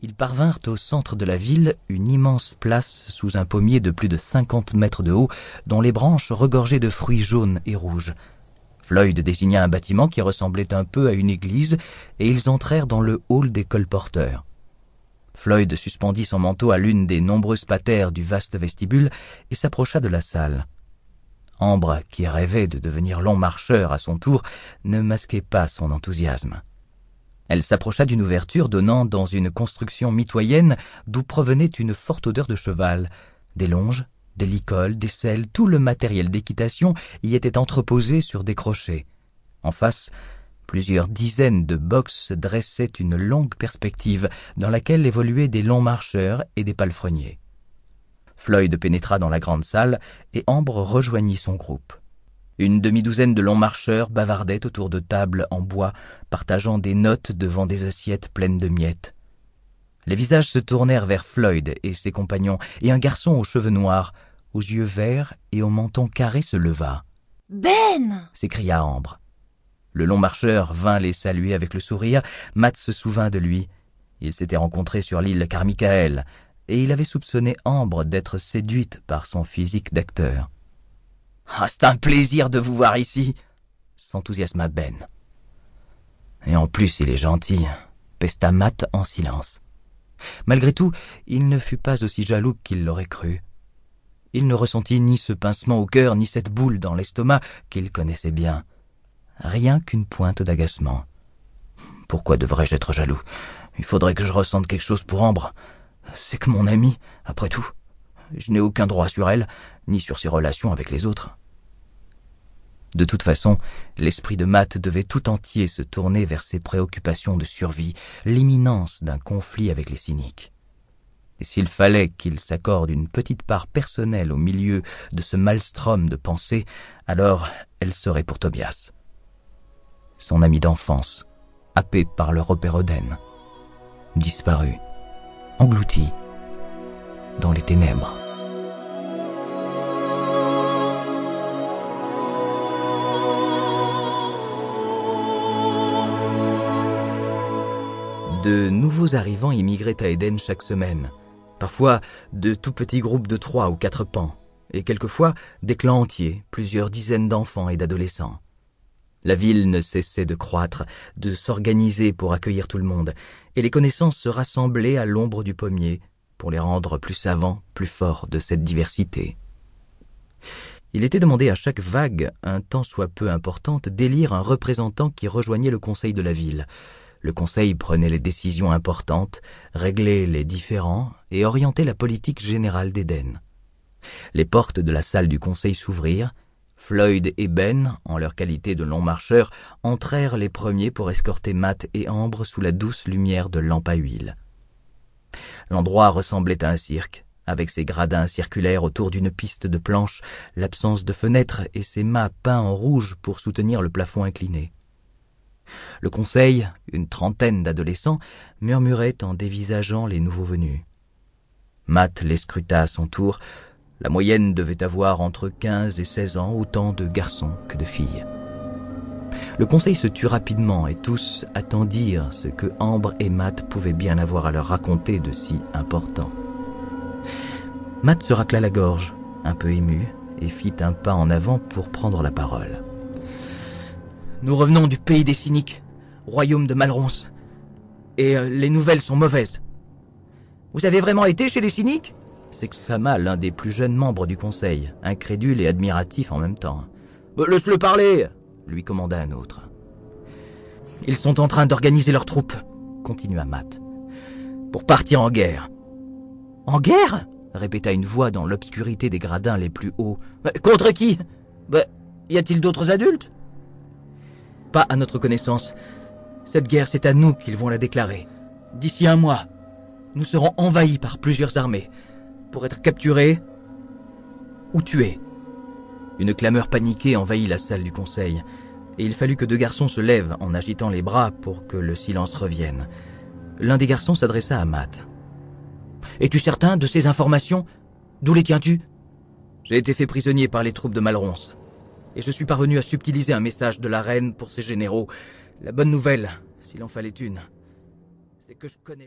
Ils parvinrent au centre de la ville, une immense place sous un pommier de plus de cinquante mètres de haut, dont les branches regorgeaient de fruits jaunes et rouges. Floyd désigna un bâtiment qui ressemblait un peu à une église, et ils entrèrent dans le hall des colporteurs. Floyd suspendit son manteau à l'une des nombreuses patères du vaste vestibule et s'approcha de la salle. Ambre, qui rêvait de devenir long marcheur à son tour, ne masquait pas son enthousiasme. Elle s'approcha d'une ouverture donnant dans une construction mitoyenne d'où provenait une forte odeur de cheval. Des longes, des licoles, des selles, tout le matériel d'équitation y était entreposé sur des crochets. En face, plusieurs dizaines de boxes dressaient une longue perspective dans laquelle évoluaient des longs marcheurs et des palefreniers. Floyd pénétra dans la grande salle et Ambre rejoignit son groupe. Une demi-douzaine de longs marcheurs bavardaient autour de tables en bois, partageant des notes devant des assiettes pleines de miettes. Les visages se tournèrent vers Floyd et ses compagnons, et un garçon aux cheveux noirs, aux yeux verts et au menton carré se leva. Ben s'écria Ambre. Le long marcheur vint les saluer avec le sourire. Matt se souvint de lui. Ils s'étaient rencontrés sur l'île Carmichael, et il avait soupçonné Ambre d'être séduite par son physique d'acteur. Ah, c'est un plaisir de vous voir ici, s'enthousiasma Ben. Et en plus, il est gentil, pesta Matt en silence. Malgré tout, il ne fut pas aussi jaloux qu'il l'aurait cru. Il ne ressentit ni ce pincement au cœur, ni cette boule dans l'estomac qu'il connaissait bien. Rien qu'une pointe d'agacement. Pourquoi devrais-je être jaloux? Il faudrait que je ressente quelque chose pour Ambre. C'est que mon amie, après tout. Je n'ai aucun droit sur elle, ni sur ses relations avec les autres. De toute façon, l'esprit de Matt devait tout entier se tourner vers ses préoccupations de survie, l'imminence d'un conflit avec les cyniques. Et s'il fallait qu'il s'accorde une petite part personnelle au milieu de ce maelstrom de pensée, alors elle serait pour Tobias. Son ami d'enfance, happé par le repérodène, disparu, englouti dans les ténèbres. De nouveaux arrivants immigraient à Éden chaque semaine, parfois de tout petits groupes de trois ou quatre pans, et quelquefois des clans entiers, plusieurs dizaines d'enfants et d'adolescents. La ville ne cessait de croître, de s'organiser pour accueillir tout le monde, et les connaissances se rassemblaient à l'ombre du pommier pour les rendre plus savants, plus forts de cette diversité. Il était demandé à chaque vague, un tant soit peu importante, d'élire un représentant qui rejoignait le conseil de la ville, le Conseil prenait les décisions importantes, réglait les différends et orientait la politique générale d'Éden. Les portes de la salle du Conseil s'ouvrirent, Floyd et Ben, en leur qualité de longs marcheurs, entrèrent les premiers pour escorter Matt et Ambre sous la douce lumière de lampes à huile. L'endroit ressemblait à un cirque, avec ses gradins circulaires autour d'une piste de planches, l'absence de fenêtres et ses mâts peints en rouge pour soutenir le plafond incliné. Le conseil, une trentaine d'adolescents, murmurait en dévisageant les nouveaux venus. Matt les scruta à son tour. La moyenne devait avoir entre quinze et seize ans, autant de garçons que de filles. Le conseil se tut rapidement et tous attendirent ce que Ambre et Matt pouvaient bien avoir à leur raconter de si important. Matt se racla la gorge, un peu ému, et fit un pas en avant pour prendre la parole. Nous revenons du pays des cyniques, royaume de Malronce. Et euh, les nouvelles sont mauvaises. Vous avez vraiment été chez les cyniques? S'exclama l'un des plus jeunes membres du conseil, incrédule et admiratif en même temps. Bah, laisse-le parler lui commanda un autre. Ils sont en train d'organiser leurs troupes, continua Matt, pour partir en guerre. En guerre? répéta une voix dans l'obscurité des gradins les plus hauts. contre qui? Bah, Y a-t-il d'autres adultes? Pas à notre connaissance. Cette guerre, c'est à nous qu'ils vont la déclarer. D'ici un mois, nous serons envahis par plusieurs armées, pour être capturés ou tués. Une clameur paniquée envahit la salle du conseil, et il fallut que deux garçons se lèvent en agitant les bras pour que le silence revienne. L'un des garçons s'adressa à Matt. Es-tu certain de ces informations? D'où les tiens-tu? J'ai été fait prisonnier par les troupes de Malronce et je suis parvenu à subtiliser un message de la reine pour ses généraux. La bonne nouvelle, s'il en fallait une, c'est que je connais la...